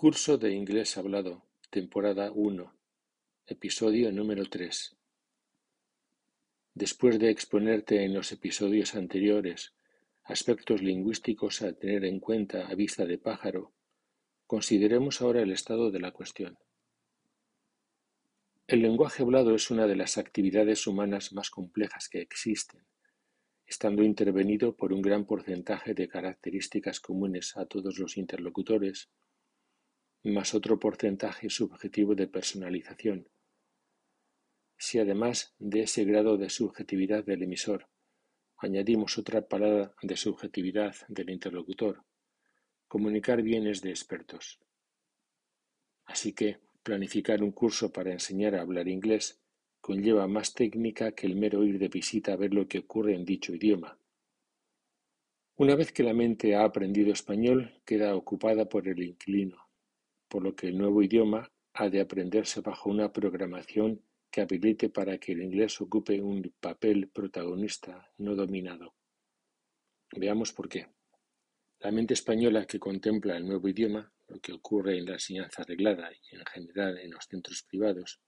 Curso de Inglés Hablado, temporada uno, episodio número tres. Después de exponerte en los episodios anteriores aspectos lingüísticos a tener en cuenta a vista de pájaro, consideremos ahora el estado de la cuestión. El lenguaje hablado es una de las actividades humanas más complejas que existen, estando intervenido por un gran porcentaje de características comunes a todos los interlocutores, más otro porcentaje subjetivo de personalización. Si además de ese grado de subjetividad del emisor añadimos otra parada de subjetividad del interlocutor, comunicar bien es de expertos. Así que planificar un curso para enseñar a hablar inglés conlleva más técnica que el mero ir de visita a ver lo que ocurre en dicho idioma. Una vez que la mente ha aprendido español, queda ocupada por el inquilino por lo que el nuevo idioma ha de aprenderse bajo una programación que habilite para que el inglés ocupe un papel protagonista no dominado. Veamos por qué. La mente española que contempla el nuevo idioma, lo que ocurre en la enseñanza arreglada y en general en los centros privados,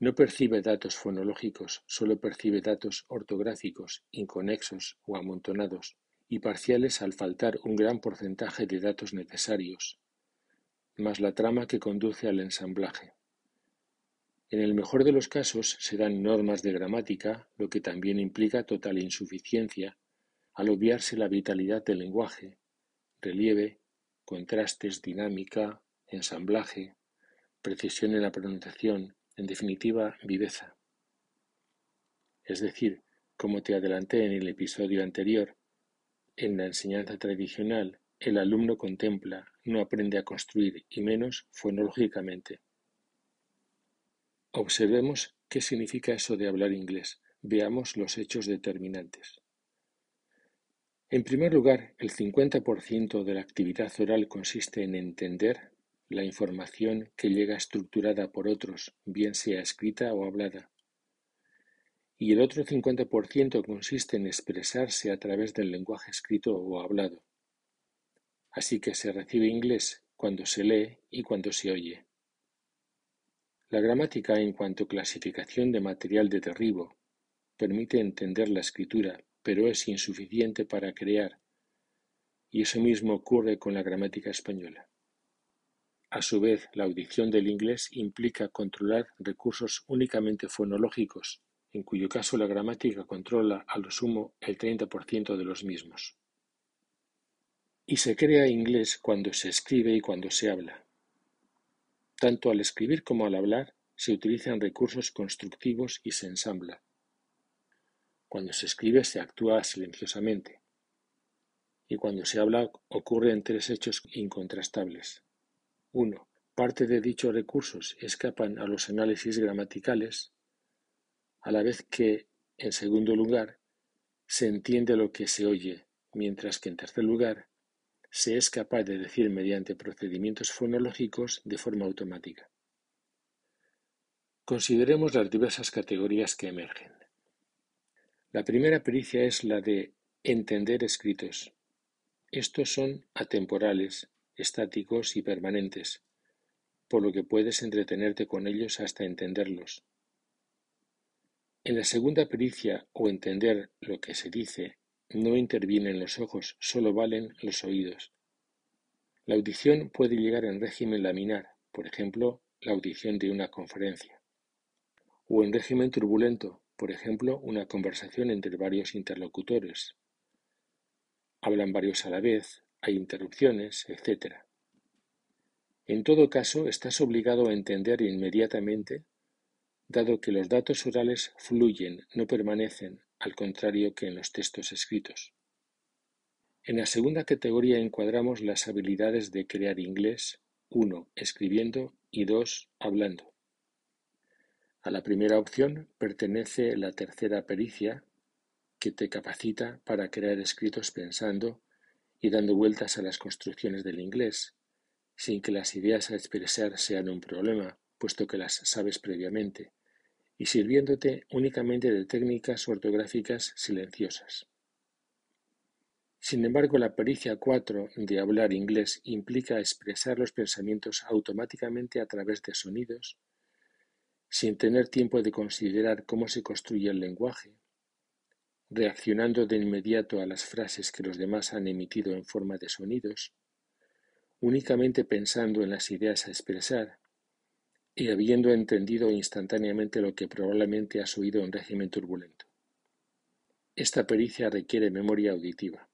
no percibe datos fonológicos, solo percibe datos ortográficos, inconexos o amontonados, y parciales al faltar un gran porcentaje de datos necesarios, más la trama que conduce al ensamblaje. En el mejor de los casos se dan normas de gramática, lo que también implica total insuficiencia, al obviarse la vitalidad del lenguaje, relieve, contrastes, dinámica, ensamblaje, precisión en la pronunciación, en definitiva, viveza. Es decir, como te adelanté en el episodio anterior, en la enseñanza tradicional el alumno contempla, no aprende a construir, y menos fonológicamente. Observemos qué significa eso de hablar inglés. Veamos los hechos determinantes. En primer lugar, el 50% de la actividad oral consiste en entender la información que llega estructurada por otros, bien sea escrita o hablada. Y el otro 50% consiste en expresarse a través del lenguaje escrito o hablado. Así que se recibe inglés cuando se lee y cuando se oye. La gramática en cuanto clasificación de material de derribo permite entender la escritura, pero es insuficiente para crear, y eso mismo ocurre con la gramática española. A su vez, la audición del inglés implica controlar recursos únicamente fonológicos, en cuyo caso la gramática controla a lo sumo el 30% de los mismos. Y se crea inglés cuando se escribe y cuando se habla. Tanto al escribir como al hablar se utilizan recursos constructivos y se ensambla. Cuando se escribe se actúa silenciosamente. Y cuando se habla ocurren tres hechos incontrastables. Uno, Parte de dichos recursos escapan a los análisis gramaticales, a la vez que, en segundo lugar, se entiende lo que se oye, mientras que en tercer lugar se es capaz de decir mediante procedimientos fonológicos de forma automática. Consideremos las diversas categorías que emergen. La primera pericia es la de entender escritos. Estos son atemporales, estáticos y permanentes, por lo que puedes entretenerte con ellos hasta entenderlos. En la segunda pericia o entender lo que se dice no intervienen los ojos, solo valen los oídos. La audición puede llegar en régimen laminar, por ejemplo, la audición de una conferencia, o en régimen turbulento, por ejemplo, una conversación entre varios interlocutores. Hablan varios a la vez, hay interrupciones, etc. En todo caso, estás obligado a entender inmediatamente, dado que los datos orales fluyen, no permanecen, al contrario que en los textos escritos. En la segunda categoría encuadramos las habilidades de crear inglés, uno, escribiendo y dos, hablando. A la primera opción pertenece la tercera pericia, que te capacita para crear escritos pensando y dando vueltas a las construcciones del inglés, sin que las ideas a expresar sean un problema, puesto que las sabes previamente, y sirviéndote únicamente de técnicas ortográficas silenciosas. Sin embargo, la pericia 4 de hablar inglés implica expresar los pensamientos automáticamente a través de sonidos, sin tener tiempo de considerar cómo se construye el lenguaje, reaccionando de inmediato a las frases que los demás han emitido en forma de sonidos, únicamente pensando en las ideas a expresar y habiendo entendido instantáneamente lo que probablemente has oído en régimen turbulento. Esta pericia requiere memoria auditiva.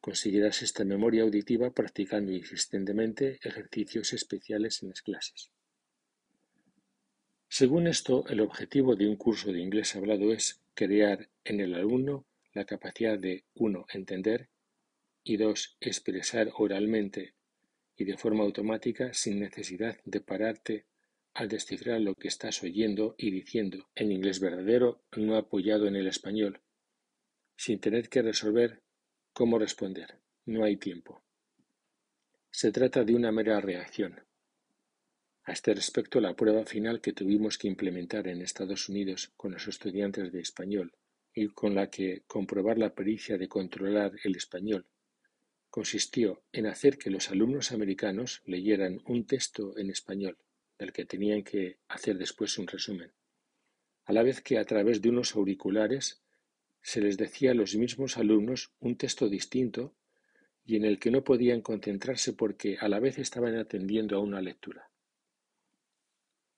Conseguirás esta memoria auditiva practicando insistentemente ejercicios especiales en las clases. Según esto, el objetivo de un curso de inglés hablado es crear en el alumno la capacidad de uno entender y dos expresar oralmente y de forma automática sin necesidad de pararte al descifrar lo que estás oyendo y diciendo en inglés verdadero no apoyado en el español, sin tener que resolver ¿Cómo responder? No hay tiempo. Se trata de una mera reacción. A este respecto, la prueba final que tuvimos que implementar en Estados Unidos con los estudiantes de español y con la que comprobar la pericia de controlar el español consistió en hacer que los alumnos americanos leyeran un texto en español, del que tenían que hacer después un resumen, a la vez que a través de unos auriculares se les decía a los mismos alumnos un texto distinto y en el que no podían concentrarse porque a la vez estaban atendiendo a una lectura.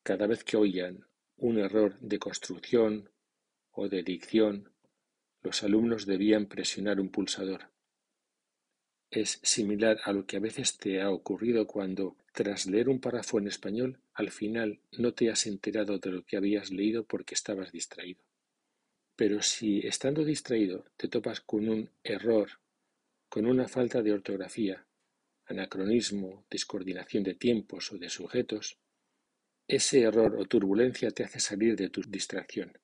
Cada vez que oían un error de construcción o de dicción, los alumnos debían presionar un pulsador. Es similar a lo que a veces te ha ocurrido cuando, tras leer un párrafo en español, al final no te has enterado de lo que habías leído porque estabas distraído. Pero si estando distraído te topas con un error, con una falta de ortografía, anacronismo, descoordinación de tiempos o de sujetos, ese error o turbulencia te hace salir de tu distracción.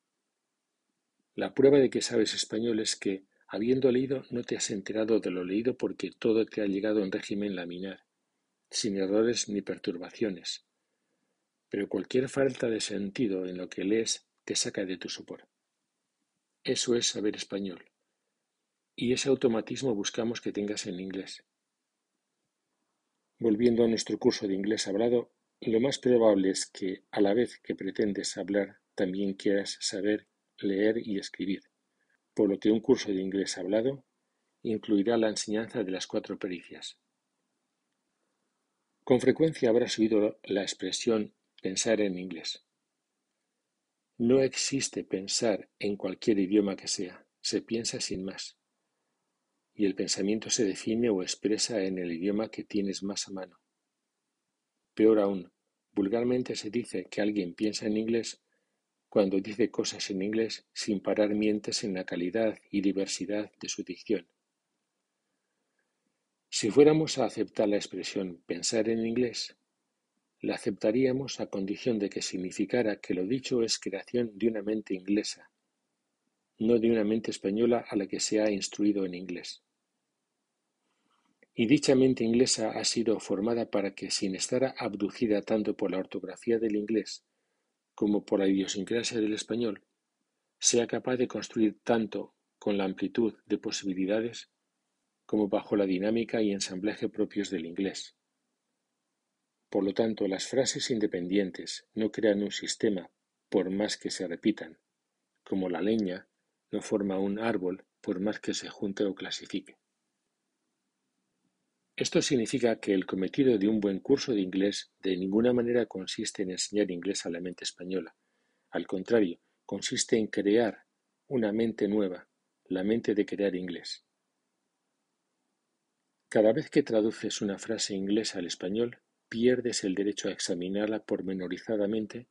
La prueba de que sabes español es que, habiendo leído, no te has enterado de lo leído porque todo te ha llegado en régimen laminar, sin errores ni perturbaciones. Pero cualquier falta de sentido en lo que lees te saca de tu sopor. Eso es saber español. Y ese automatismo buscamos que tengas en inglés. Volviendo a nuestro curso de inglés hablado, lo más probable es que, a la vez que pretendes hablar, también quieras saber leer y escribir, por lo que un curso de inglés hablado incluirá la enseñanza de las cuatro pericias. Con frecuencia habrás oído la expresión pensar en inglés. No existe pensar en cualquier idioma que sea, se piensa sin más. Y el pensamiento se define o expresa en el idioma que tienes más a mano. Peor aún, vulgarmente se dice que alguien piensa en inglés cuando dice cosas en inglés sin parar mientes en la calidad y diversidad de su dicción. Si fuéramos a aceptar la expresión pensar en inglés, la aceptaríamos a condición de que significara que lo dicho es creación de una mente inglesa, no de una mente española a la que se ha instruido en inglés. Y dicha mente inglesa ha sido formada para que, sin estar abducida tanto por la ortografía del inglés como por la idiosincrasia del español, sea capaz de construir tanto con la amplitud de posibilidades como bajo la dinámica y ensamblaje propios del inglés. Por lo tanto, las frases independientes no crean un sistema por más que se repitan, como la leña no forma un árbol por más que se junte o clasifique. Esto significa que el cometido de un buen curso de inglés de ninguna manera consiste en enseñar inglés a la mente española. Al contrario, consiste en crear una mente nueva, la mente de crear inglés. Cada vez que traduces una frase inglesa al español, pierdes el derecho a examinarla pormenorizadamente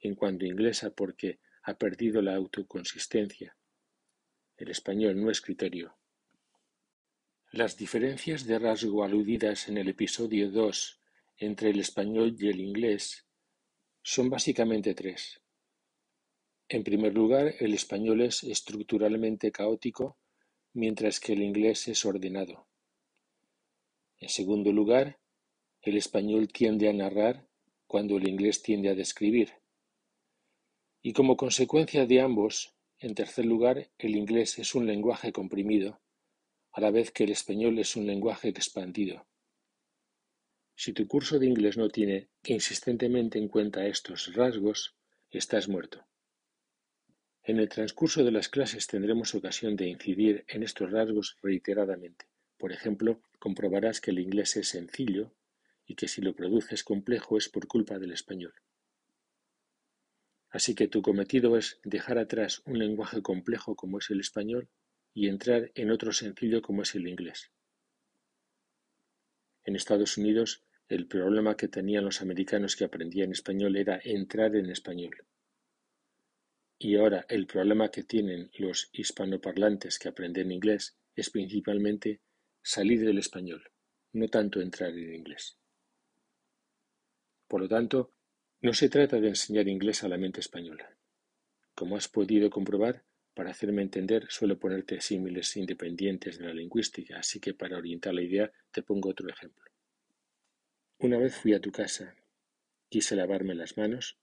en cuanto inglesa porque ha perdido la autoconsistencia. El español no es criterio. Las diferencias de rasgo aludidas en el episodio 2 entre el español y el inglés son básicamente tres. En primer lugar, el español es estructuralmente caótico, mientras que el inglés es ordenado. En segundo lugar, el español tiende a narrar cuando el inglés tiende a describir. Y como consecuencia de ambos, en tercer lugar, el inglés es un lenguaje comprimido, a la vez que el español es un lenguaje expandido. Si tu curso de inglés no tiene insistentemente en cuenta estos rasgos, estás muerto. En el transcurso de las clases tendremos ocasión de incidir en estos rasgos reiteradamente. Por ejemplo, comprobarás que el inglés es sencillo y que si lo produces complejo es por culpa del español. Así que tu cometido es dejar atrás un lenguaje complejo como es el español y entrar en otro sencillo como es el inglés. En Estados Unidos, el problema que tenían los americanos que aprendían español era entrar en español. Y ahora el problema que tienen los hispanoparlantes que aprenden inglés es principalmente salir del español, no tanto entrar en inglés. Por lo tanto, no se trata de enseñar inglés a la mente española. Como has podido comprobar, para hacerme entender suelo ponerte símiles independientes de la lingüística, así que para orientar la idea te pongo otro ejemplo. Una vez fui a tu casa, quise lavarme las manos,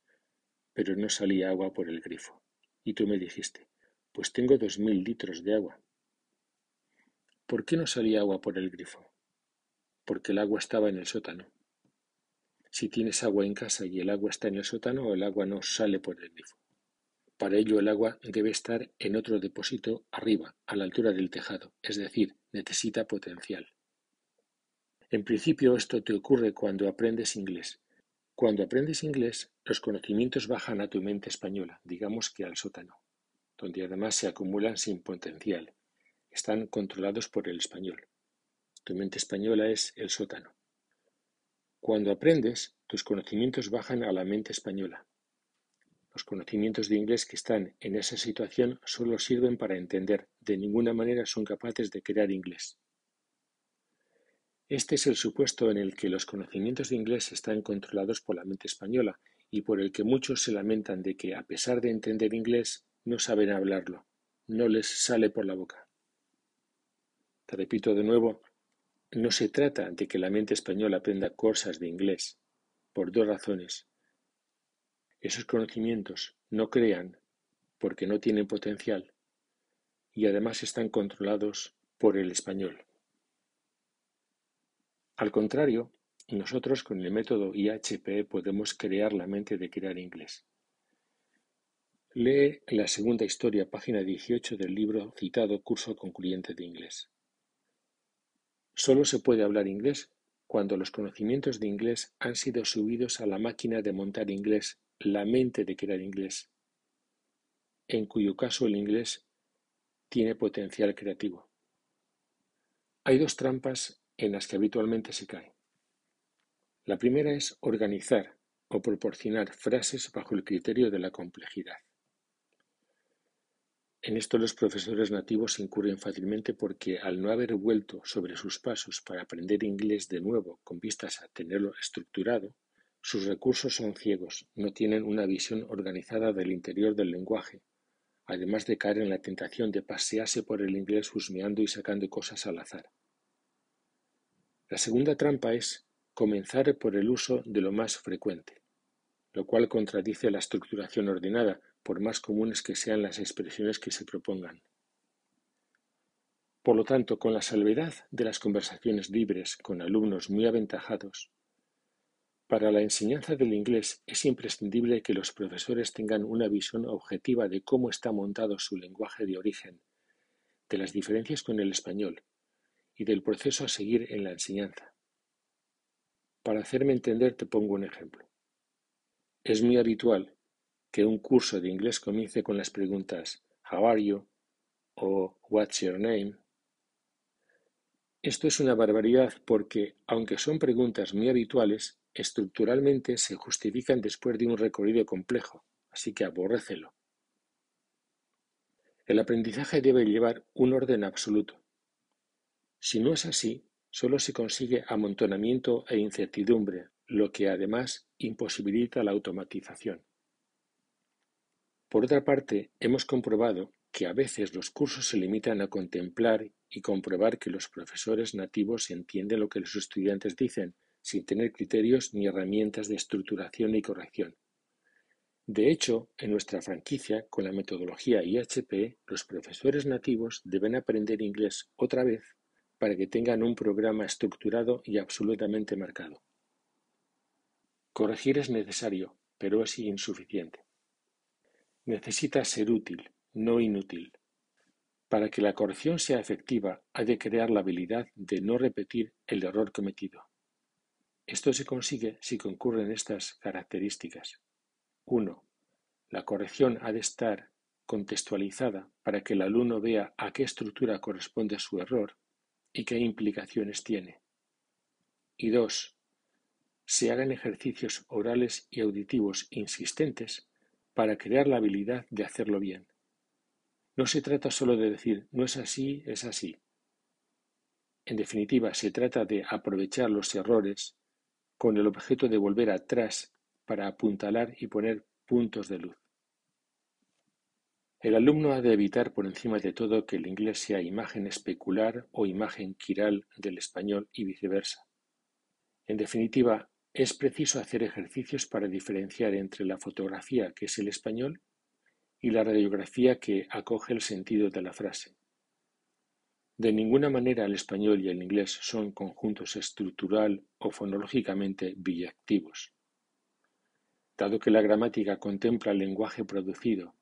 pero no salía agua por el grifo, y tú me dijiste, pues tengo dos mil litros de agua. ¿Por qué no salía agua por el grifo? Porque el agua estaba en el sótano. Si tienes agua en casa y el agua está en el sótano, el agua no sale por el grifo. Para ello el agua debe estar en otro depósito arriba, a la altura del tejado, es decir, necesita potencial. En principio esto te ocurre cuando aprendes inglés. Cuando aprendes inglés, los conocimientos bajan a tu mente española, digamos que al sótano, donde además se acumulan sin potencial. Están controlados por el español. Tu mente española es el sótano. Cuando aprendes, tus conocimientos bajan a la mente española, los conocimientos de inglés que están en esa situación solo sirven para entender, de ninguna manera son capaces de crear inglés. Este es el supuesto en el que los conocimientos de inglés están controlados por la mente española y por el que muchos se lamentan de que, a pesar de entender inglés, no saben hablarlo, no les sale por la boca. Te repito de nuevo, no se trata de que la mente española aprenda cosas de inglés, por dos razones. Esos conocimientos no crean porque no tienen potencial y además están controlados por el español. Al contrario, nosotros con el método IHP podemos crear la mente de crear inglés. Lee la segunda historia, página 18 del libro citado Curso Concluyente de Inglés. Solo se puede hablar inglés cuando los conocimientos de inglés han sido subidos a la máquina de montar inglés la mente de crear inglés, en cuyo caso el inglés tiene potencial creativo. Hay dos trampas en las que habitualmente se cae. La primera es organizar o proporcionar frases bajo el criterio de la complejidad. En esto los profesores nativos incurren fácilmente porque al no haber vuelto sobre sus pasos para aprender inglés de nuevo con vistas a tenerlo estructurado, sus recursos son ciegos, no tienen una visión organizada del interior del lenguaje, además de caer en la tentación de pasearse por el inglés husmeando y sacando cosas al azar. La segunda trampa es comenzar por el uso de lo más frecuente, lo cual contradice la estructuración ordenada, por más comunes que sean las expresiones que se propongan. Por lo tanto, con la salvedad de las conversaciones libres con alumnos muy aventajados, para la enseñanza del inglés es imprescindible que los profesores tengan una visión objetiva de cómo está montado su lenguaje de origen, de las diferencias con el español y del proceso a seguir en la enseñanza. Para hacerme entender te pongo un ejemplo. Es muy habitual que un curso de inglés comience con las preguntas How are you? o What's your name? Esto es una barbaridad porque, aunque son preguntas muy habituales, Estructuralmente se justifican después de un recorrido complejo, así que aborrécelo. El aprendizaje debe llevar un orden absoluto. Si no es así, solo se consigue amontonamiento e incertidumbre, lo que además imposibilita la automatización. Por otra parte, hemos comprobado que a veces los cursos se limitan a contemplar y comprobar que los profesores nativos entienden lo que los estudiantes dicen, sin tener criterios ni herramientas de estructuración y corrección. De hecho, en nuestra franquicia, con la metodología IHP, los profesores nativos deben aprender inglés otra vez para que tengan un programa estructurado y absolutamente marcado. Corregir es necesario, pero es insuficiente. Necesita ser útil, no inútil. Para que la corrección sea efectiva, hay de crear la habilidad de no repetir el error cometido. Esto se consigue si concurren estas características. 1. La corrección ha de estar contextualizada para que el alumno vea a qué estructura corresponde su error y qué implicaciones tiene. Y 2 se hagan ejercicios orales y auditivos insistentes para crear la habilidad de hacerlo bien. No se trata solo de decir no es así, es así. En definitiva, se trata de aprovechar los errores con el objeto de volver atrás para apuntalar y poner puntos de luz. El alumno ha de evitar por encima de todo que el inglés sea imagen especular o imagen quiral del español y viceversa. En definitiva, es preciso hacer ejercicios para diferenciar entre la fotografía, que es el español, y la radiografía que acoge el sentido de la frase. De ninguna manera el español y el inglés son conjuntos estructural o fonológicamente biyactivos. Dado que la gramática contempla el lenguaje producido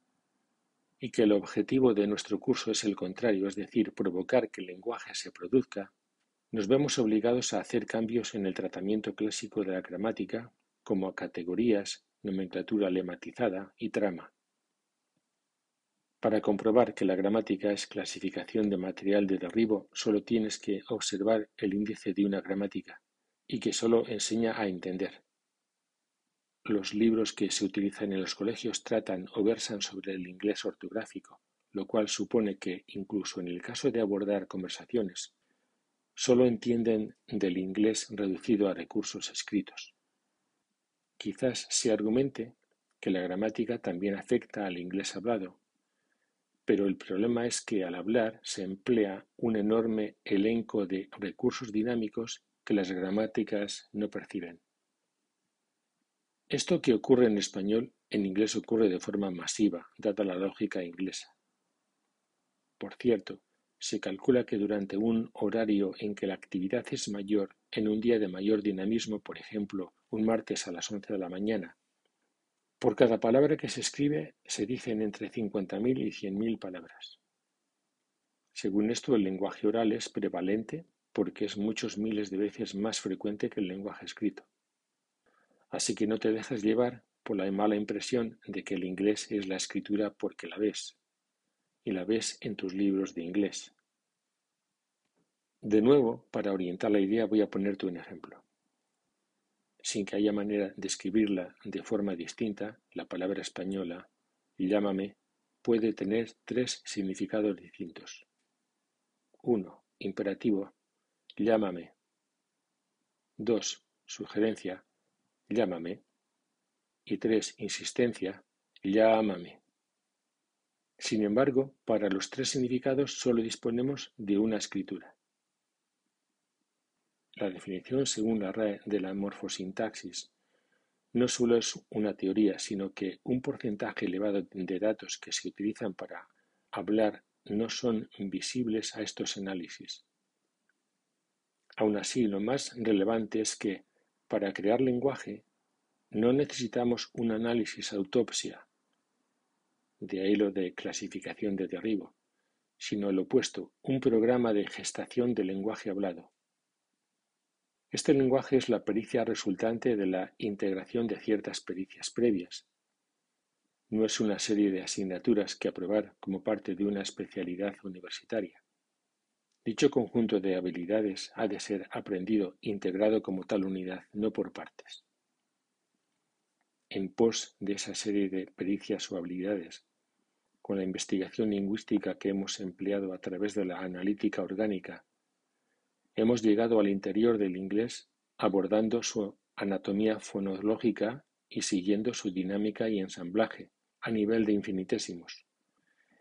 y que el objetivo de nuestro curso es el contrario, es decir, provocar que el lenguaje se produzca, nos vemos obligados a hacer cambios en el tratamiento clásico de la gramática, como a categorías, nomenclatura lematizada y trama. Para comprobar que la gramática es clasificación de material de derribo, solo tienes que observar el índice de una gramática, y que solo enseña a entender. Los libros que se utilizan en los colegios tratan o versan sobre el inglés ortográfico, lo cual supone que, incluso en el caso de abordar conversaciones, solo entienden del inglés reducido a recursos escritos. Quizás se argumente que la gramática también afecta al inglés hablado, pero el problema es que al hablar se emplea un enorme elenco de recursos dinámicos que las gramáticas no perciben. Esto que ocurre en español, en inglés ocurre de forma masiva, dada la lógica inglesa. Por cierto, se calcula que durante un horario en que la actividad es mayor, en un día de mayor dinamismo, por ejemplo, un martes a las 11 de la mañana, por cada palabra que se escribe se dicen entre 50.000 y 100.000 palabras. Según esto, el lenguaje oral es prevalente porque es muchos miles de veces más frecuente que el lenguaje escrito. Así que no te dejes llevar por la mala impresión de que el inglés es la escritura porque la ves, y la ves en tus libros de inglés. De nuevo, para orientar la idea voy a ponerte un ejemplo. Sin que haya manera de escribirla de forma distinta, la palabra española llámame puede tener tres significados distintos. 1. Imperativo, llámame. 2. Sugerencia, llámame. Y 3. Insistencia, llámame. Sin embargo, para los tres significados solo disponemos de una escritura. La definición según la RAE de la morfosintaxis no solo es una teoría, sino que un porcentaje elevado de datos que se utilizan para hablar no son visibles a estos análisis. Aun así, lo más relevante es que, para crear lenguaje, no necesitamos un análisis autopsia de ahí lo de clasificación de derribo, sino el opuesto, un programa de gestación del lenguaje hablado. Este lenguaje es la pericia resultante de la integración de ciertas pericias previas. No es una serie de asignaturas que aprobar como parte de una especialidad universitaria. Dicho conjunto de habilidades ha de ser aprendido integrado como tal unidad, no por partes. En pos de esa serie de pericias o habilidades, con la investigación lingüística que hemos empleado a través de la analítica orgánica, hemos llegado al interior del inglés abordando su anatomía fonológica y siguiendo su dinámica y ensamblaje a nivel de infinitesimos.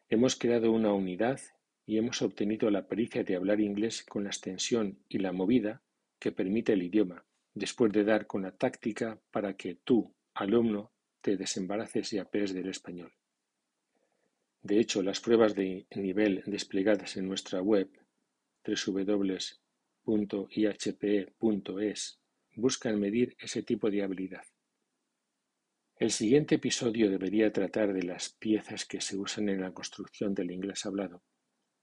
Hemos creado una unidad y hemos obtenido la pericia de hablar inglés con la extensión y la movida que permite el idioma, después de dar con la táctica para que tú, alumno, te desembaraces y apees del español. De hecho, las pruebas de nivel desplegadas en nuestra web www.ihpe.es buscan medir ese tipo de habilidad. El siguiente episodio debería tratar de las piezas que se usan en la construcción del inglés hablado.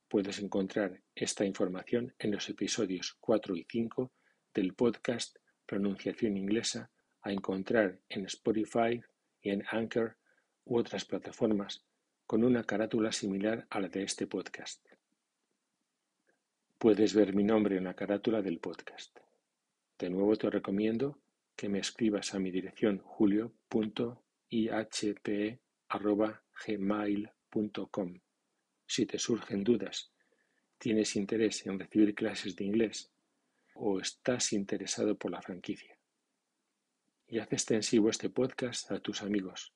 Puedes encontrar esta información en los episodios 4 y 5 del podcast Pronunciación Inglesa a encontrar en Spotify y en Anchor u otras plataformas con una carátula similar a la de este podcast. Puedes ver mi nombre en la carátula del podcast. De nuevo te recomiendo que me escribas a mi dirección julio.ihpe.gmail.com si te surgen dudas, tienes interés en recibir clases de inglés o estás interesado por la franquicia. Y haz extensivo este podcast a tus amigos.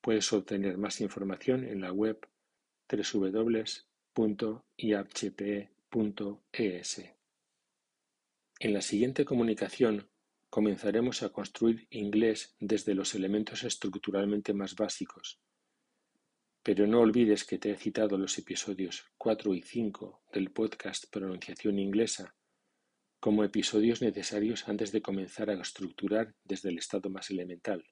Puedes obtener más información en la web www.ihpe.es. En la siguiente comunicación comenzaremos a construir inglés desde los elementos estructuralmente más básicos. Pero no olvides que te he citado los episodios 4 y 5 del podcast Pronunciación Inglesa como episodios necesarios antes de comenzar a estructurar desde el estado más elemental.